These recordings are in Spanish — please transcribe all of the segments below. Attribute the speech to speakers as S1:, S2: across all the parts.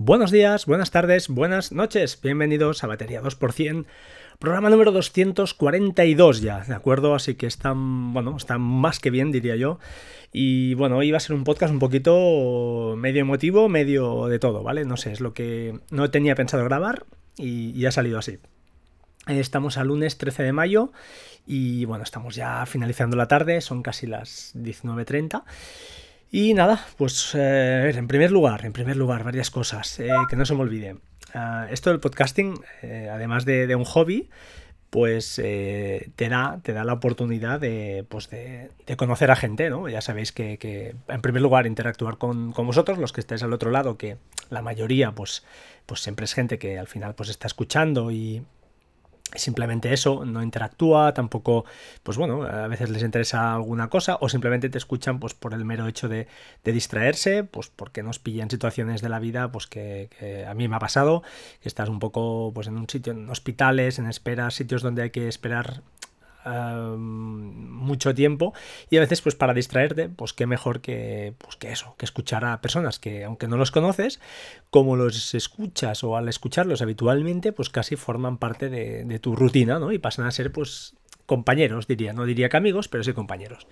S1: Buenos días, buenas tardes, buenas noches. Bienvenidos a Batería 2%, programa número 242 ya, ¿de acuerdo? Así que están, bueno, están más que bien, diría yo. Y bueno, hoy va a ser un podcast un poquito medio emotivo, medio de todo, ¿vale? No sé, es lo que no tenía pensado grabar y, ha salido así. Estamos al lunes 13 de mayo y bueno, estamos ya finalizando la tarde, son casi las 19.30. Y nada, pues eh, en primer lugar, en primer lugar, varias cosas, eh, que no se me olvide. Ah, esto del podcasting, eh, además de, un hobby, pues te, da, te da la oportunidad de, pues de, conocer a gente, ¿no? Ya sabéis que, en primer lugar, interactuar con, con, vosotros, los que estáis al otro lado, que la mayoría, pues, pues siempre es gente que al final pues está escuchando y, simplemente eso, no interactúa, tampoco, pues bueno, a veces les interesa alguna cosa o simplemente te escuchan pues por el mero hecho de, distraerse, pues porque nos pillan situaciones de la vida, pues que, que, a mí me ha pasado, que estás un poco pues en un sitio, en hospitales, en esperas, sitios donde hay que esperar mucho tiempo. Y a veces pues para distraerte pues qué mejor que pues que eso que escuchar a personas que aunque no los conoces como los escuchas o al escucharlos habitualmente pues casi forman parte de, tu rutina ¿no? y pasan a ser pues compañeros diría. No diría que amigos pero sí compañeros.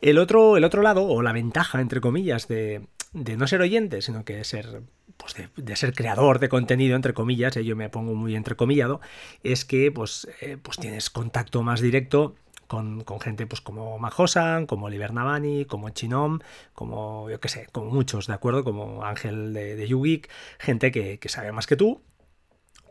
S1: El otro el otro lado o la ventaja entre comillas de, de no ser oyente sino que ser pues de, ser creador de contenido, entre comillas, eh, yo me pongo muy entrecomillado, es que pues, eh, pues tienes contacto más directo con, gente pues como Majosan, como Oliver Navani, como Chinom, como yo qué sé, como muchos, ¿de acuerdo? Como Ángel de, de gente que, que, sabe más que tú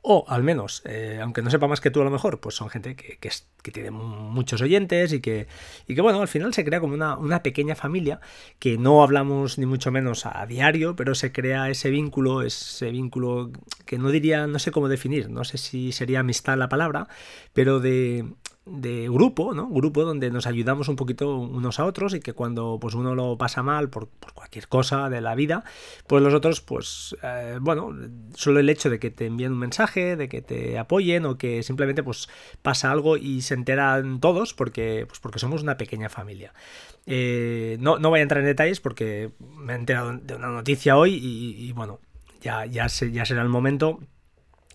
S1: o al menos, eh, aunque no sepa más que tú a lo mejor, pues son gente que, que, tiene muchos oyentes y que, y que, bueno, al final se crea como una, una, pequeña familia que no hablamos ni mucho menos a diario, pero se crea ese vínculo, ese vínculo que no diría, no sé cómo definir, no sé si sería amistad la palabra, pero de, de grupo, ¿no? Grupo donde nos ayudamos un poquito unos a otros y que cuando pues uno lo pasa mal por, cualquier cosa de la vida, pues los otros, pues, eh, bueno, solo el hecho de que te envíen un mensaje, de que te apoyen o que simplemente pues pasa algo y se enteran todos porque, pues porque somos una pequeña familia. Eh, no, no voy a entrar en detalles porque me he enterado de una noticia hoy y, bueno, ya, ya, ya será el momento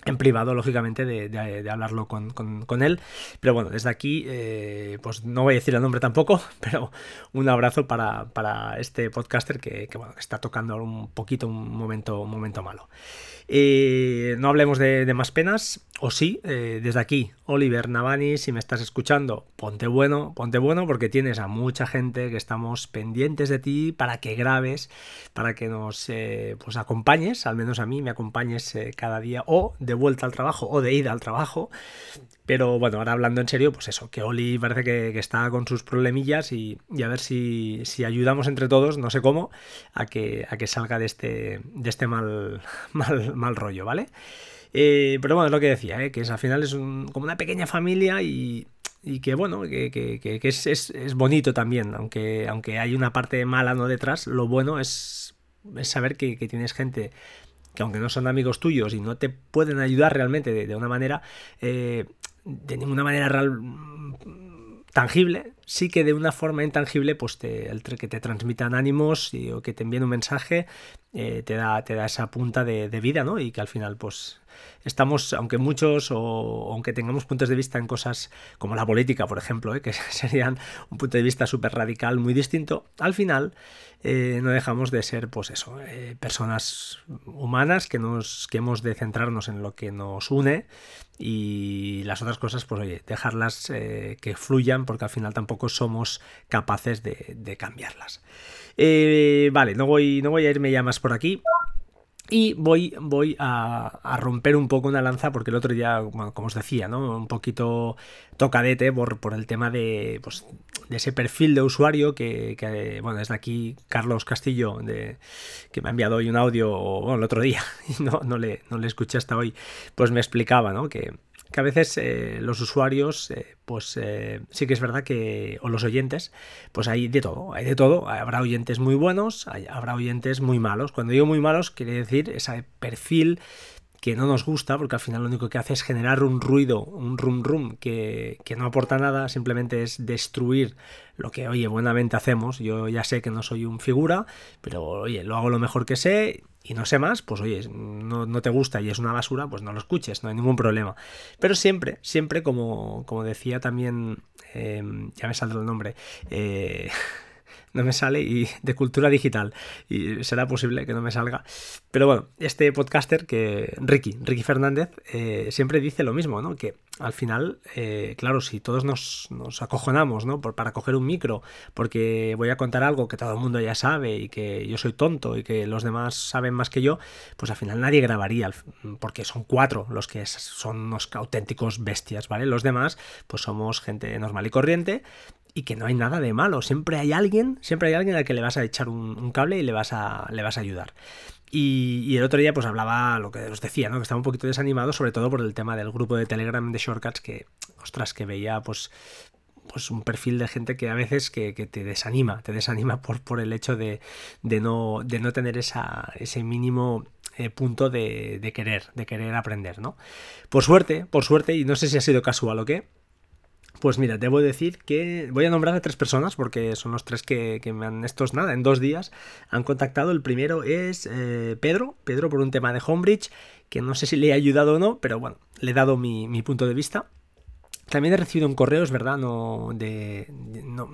S1: en privado, lógicamente, de, hablarlo con, él. Pero bueno, desde aquí, eh, pues no voy a decir el nombre tampoco, pero un abrazo para, este podcaster que está tocando un poquito un momento, un momento malo. Eh, no hablemos de, más penas, o sí, eh, desde aquí, Oliver Navani, si me estás escuchando, ponte bueno, ponte bueno porque tienes a mucha gente que estamos pendientes de ti para que grabes, para que nos eh, pues acompañes, al menos a mí me acompañes cada día o de vuelta al trabajo o de ida al trabajo. Pero bueno, ahora hablando en serio, pues eso, que Oli parece que, está con sus problemillas y, a ver si, ayudamos entre todos, no sé cómo, a que, a que salga de este, de este mal, mal, mal rollo, ¿vale? Eh, pero bueno, es lo que decía, ¿eh? que es, al final es como una pequeña familia y, que bueno, que, es, bonito también, aunque, aunque hay una parte mala no detrás, lo bueno es, saber que, tienes gente que aunque no son amigos tuyos y no te pueden ayudar realmente de, una manera, eh, de ninguna manera real, tangible, sí que de una forma intangible, pues te, que te transmitan ánimos y, o que te envíen un mensaje, te, da, te da esa punta de, de, vida, ¿no? Y que al final, pues, estamos, aunque muchos o aunque tengamos puntos de vista en cosas como la política, por ejemplo, ¿eh? que serían un punto de vista súper radical, muy distinto, al final eh, no dejamos de ser, pues eso, eh, personas humanas que, nos, que hemos de centrarnos en lo que nos une y las otras cosas, pues oye, dejarlas que fluyan porque al final tampoco somos capaces de, cambiarlas. vale, no voy, no voy a irme ya más por aquí. Y voy, voy a, romper un poco una lanza porque el otro día, como os decía, ¿no? Un poquito tocadete por, por el tema de, pues, de ese perfil de usuario que, que, bueno, desde aquí Carlos Castillo, de, que me ha enviado hoy un audio, bueno, el otro día, y no, no, le, no le escuché hasta hoy, pues me explicaba, ¿no? Que, que a veces eh, los usuarios, eh, pues eh, sí que es verdad que, o los oyentes, pues hay de todo, hay de todo. Habrá oyentes muy buenos, habrá oyentes muy malos. Cuando digo muy malos, quiere decir ese perfil que no nos gusta, porque al final lo único que hace es generar un ruido, un rum rum, que, que no aporta nada, simplemente es destruir lo que, oye, buenamente hacemos. Yo ya sé que no soy un figura, pero oye, lo hago lo mejor que sé y no sé más, pues oye, no, te gusta y es una basura, pues no lo escuches, no hay ningún problema. Pero siempre, siempre, como, como decía también, em, ya me saldrá el nombre, eh, no me sale y de cultura digital y será posible que no me salga. Pero bueno, este podcaster que Ricky, Ricky Fernández, eh, siempre dice lo mismo, ¿no? Que al final, eh, claro, si todos nos, acojonamos, ¿no? Por, para coger un micro, porque voy a contar algo que todo el mundo ya sabe y que yo soy tonto y que los demás saben más que yo, pues al final nadie grabaría, porque son cuatro los que son unos auténticos bestias, ¿vale? Los demás, pues somos gente normal y corriente y que no hay nada de malo. Siempre hay alguien, siempre hay alguien al que le vas a echar un, cable y le vas a, le vas a ayudar. Y, el otro día pues hablaba lo que os decía, ¿no? Que estaba un poquito desanimado, sobre todo por el tema del grupo de Telegram de Shortcuts, que, ostras, que veía pues pues un perfil de gente que a veces que, te desanima, te desanima por, por el hecho de, no, de no tener esa, ese mínimo eh, punto de, de, querer, de querer aprender, ¿no? Por suerte, por suerte, y no sé si ha sido casual o qué, pues mira, debo decir que voy a nombrar a tres personas porque son los tres que, me han, estos nada, en dos días han contactado. El primero es eh, Pedro, Pedro por un tema de Homebridge, que no sé si le he ayudado o no, pero bueno, le he dado mi, mi punto de vista. También he recibido un correo, es verdad, no de,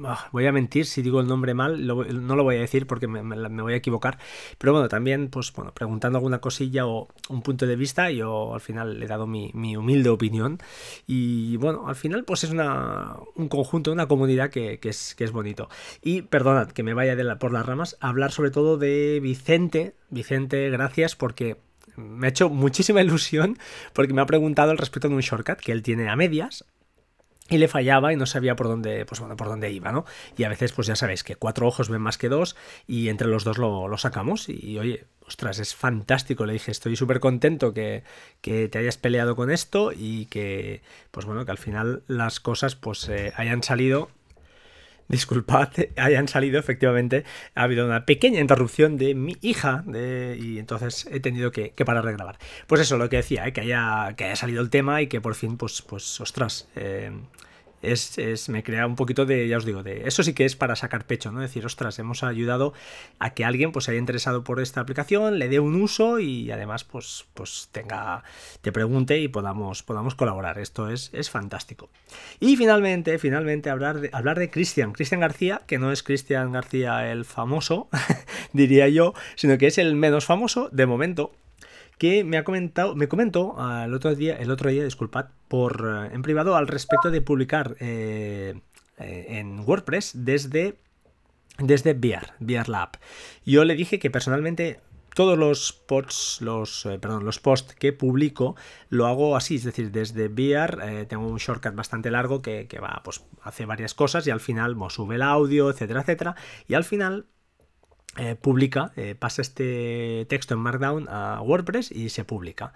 S1: ah, voy a mentir si digo el nombre mal, no lo voy a decir porque me, voy a equivocar, pero bueno, también pues bueno, preguntando alguna cosilla o un punto de vista, yo al final le he dado mi, humilde opinión. Y bueno, al final pues es una, un conjunto, una comunidad que, es, que es bonito. Y perdonad que me vaya de por las ramas, hablar sobre todo de Vicente, Vicente, gracias porque me ha hecho muchísima ilusión porque me ha preguntado al respecto de un shortcut que él tiene a medias y le fallaba y no sabía por dónde, pues bueno, por dónde iba, ¿no? Y a veces, pues ya sabéis que cuatro ojos ven más que dos y entre los dos lo, sacamos y, oye, ostras, es fantástico. Le dije, estoy súper contento que, que, te hayas peleado con esto y que, pues bueno, que al final las cosas pues eh, hayan salido disculpad, hayan salido, efectivamente, ha habido una pequeña interrupción de mi hija y entonces he tenido que, parar de grabar. Pues eso, lo que decía, ¿eh? que, haya, que haya salido el tema y que por fin, pues, pues ostras, eh, es, me crea un poquito de, ya os digo, de eso sí que es para sacar pecho, ¿no? Decir, ostras, hemos ayudado a que alguien pues se haya interesado por esta aplicación, le dé un uso y además pues, pues tenga, te pregunte y podamos, podamos colaborar. Esto es, es fantástico. Y finalmente, finalmente hablar de, hablar de Cristian, Cristian García, que no es Cristian García el famoso, diría yo, sino que es el menos famoso de momento que me ha comentado, me comentó el otro día, el otro día, disculpad, por eh, en privado al respecto de publicar eh, eh, en WordPress desde desde VR, VR Lab. Yo le dije que personalmente todos los posts, los, perdón, los posts que publico lo hago así, es decir, desde VR tengo un shortcut bastante largo que, que, va, pues hace varias cosas y al final pues, sube el audio, etcétera, etcétera, y al final eh, publica, eh, pasa este texto en Markdown a WordPress y se publica.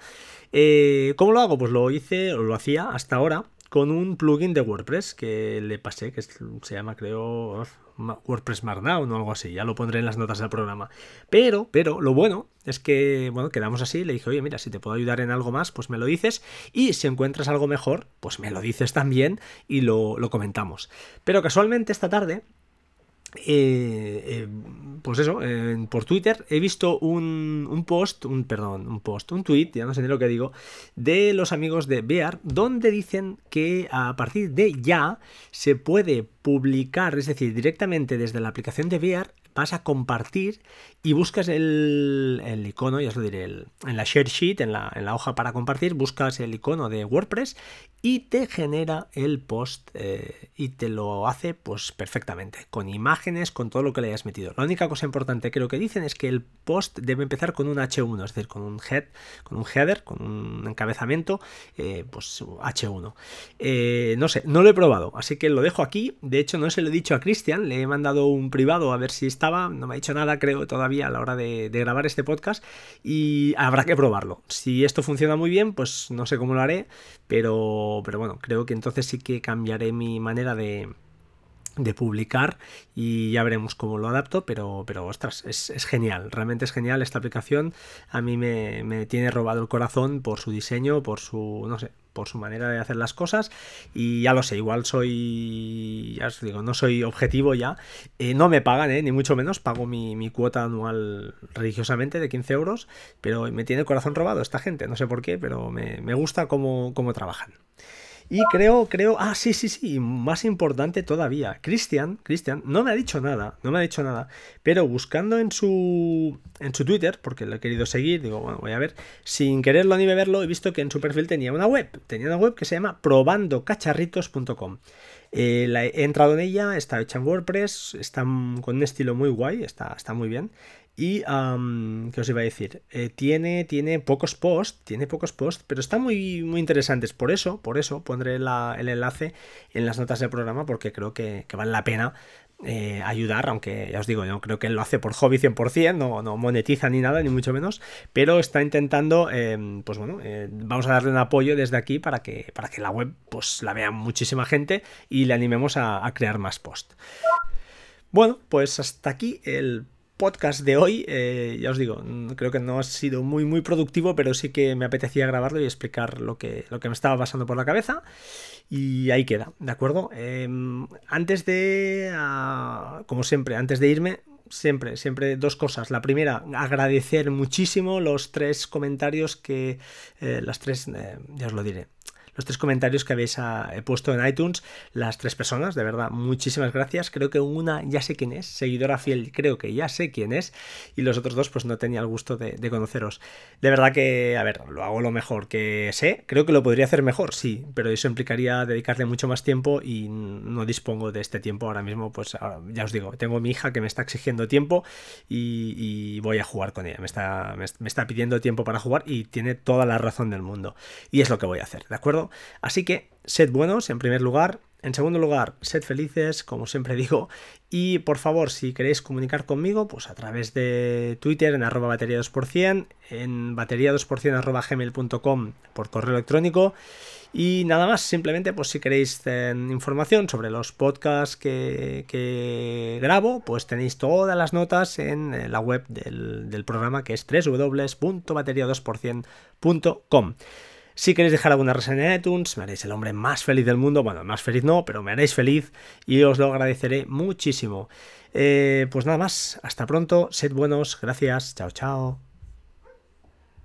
S1: Eh, ¿Cómo lo hago? Pues lo hice, o lo hacía hasta ahora con un plugin de WordPress que le pasé, que se llama, creo, WordPress Markdown o algo así. Ya lo pondré en las notas del programa. Pero, pero, lo bueno es que, bueno, quedamos así. Le dije, oye, mira, si te puedo ayudar en algo más, pues me lo dices. Y si encuentras algo mejor, pues me lo dices también y lo, lo comentamos. Pero casualmente esta tarde eh, eh, pues eso, por Twitter he visto un, post, un perdón, un post, un tweet, ya no sé ni lo que digo, de los amigos de Bear, donde dicen que a partir de ya se puede publicar, es decir, directamente desde la aplicación de Bear, vas a compartir y buscas el, icono, ya os lo diré, en la share sheet, en la, en la, hoja para compartir, buscas el icono de WordPress y te genera el post eh, y te lo hace pues perfectamente, con imágenes, con todo lo que le hayas metido. La única cosa importante que que dicen es que el post debe empezar con un H1, es decir, con un head, con un header, con un encabezamiento, eh, pues H1. Eh, no sé, no lo he probado, así que lo dejo aquí. De hecho, no se lo he dicho a Cristian, le he mandado un privado a ver si está no me ha dicho nada, creo, todavía a la hora de, grabar este podcast y habrá que probarlo. Si esto funciona muy bien, pues no sé cómo lo haré, pero, pero bueno, creo que entonces sí que cambiaré mi manera de, de publicar y ya veremos cómo lo adapto, pero, pero ostras, es, genial, realmente es genial esta aplicación, a mí me, me, tiene robado el corazón por su diseño, por su, no sé, por su manera de hacer las cosas. Y ya lo sé, igual soy, ya os digo, no soy objetivo ya, eh, no me pagan, eh, ni mucho menos, pago mi, cuota anual religiosamente de 15 euros, pero me tiene el corazón robado esta gente, no sé por qué, pero me, me gusta cómo, cómo trabajan. Y creo, creo, ah, sí, sí, sí, más importante todavía, Cristian, Cristian, no me ha dicho nada, no me ha dicho nada, pero buscando en su, en su Twitter, porque lo he querido seguir, digo, bueno, voy a ver, sin quererlo ni beberlo, he visto que en su perfil tenía una web, tenía una web que se llama probandocacharritos.com. Eh, he entrado en ella, está hecha en WordPress, está con un estilo muy guay, está, está muy bien. Y, ¿qué os iba a decir? Eh, tiene, tiene pocos posts, tiene pocos posts, pero están muy, muy interesantes. Por eso, por eso pondré el enlace en las notas del programa, porque creo que, vale la pena eh, ayudar, aunque ya os digo, yo creo que él lo hace por hobby 100%, no, no monetiza ni nada, ni mucho menos, pero está intentando, em, pues bueno, eh, vamos a darle un apoyo desde aquí para que, para que la web pues la vea muchísima gente y le animemos a, a crear más posts. Bueno, pues hasta aquí el podcast de hoy, eh, ya os digo, creo que no ha sido muy muy productivo, pero sí que me apetecía grabarlo y explicar lo que, lo que me estaba pasando por la cabeza. Y ahí queda, ¿de acuerdo? Em, antes de, ah, como siempre, antes de irme, siempre, siempre dos cosas. La primera, agradecer muchísimo los tres comentarios que, eh, las tres, eh, ya os lo diré, los tres comentarios que habéis ah, puesto en iTunes, las tres personas, de verdad, muchísimas gracias. Creo que una ya sé quién es, seguidora fiel, creo que ya sé quién es, y los otros dos, pues no tenía el gusto de, conoceros. De verdad que, a ver, lo hago lo mejor que sé, creo que lo podría hacer mejor, sí, pero eso implicaría dedicarle mucho más tiempo y no dispongo de este tiempo ahora mismo, pues ya os digo, tengo mi hija que me está exigiendo tiempo y, voy a jugar con ella, me está, me está pidiendo tiempo para jugar y tiene toda la razón del mundo. Y es lo que voy a hacer, ¿de acuerdo? Así que sed buenos en primer lugar. En segundo lugar, sed felices, como siempre digo. Y por favor, si queréis comunicar conmigo, pues a través de Twitter en arroba batería 2%, en batería 2% arroba gmail.com por correo electrónico. Y nada más, simplemente pues si queréis información sobre los podcasts que, grabo, pues tenéis todas las notas en la web del, del programa que es www.batería2%.com. Si queréis dejar alguna reseña en iTunes, me haréis el hombre más feliz del mundo. Bueno, más feliz no, pero me haréis feliz y os lo agradeceré muchísimo. Eh, pues nada más, hasta pronto, sed buenos, gracias, chao, chao.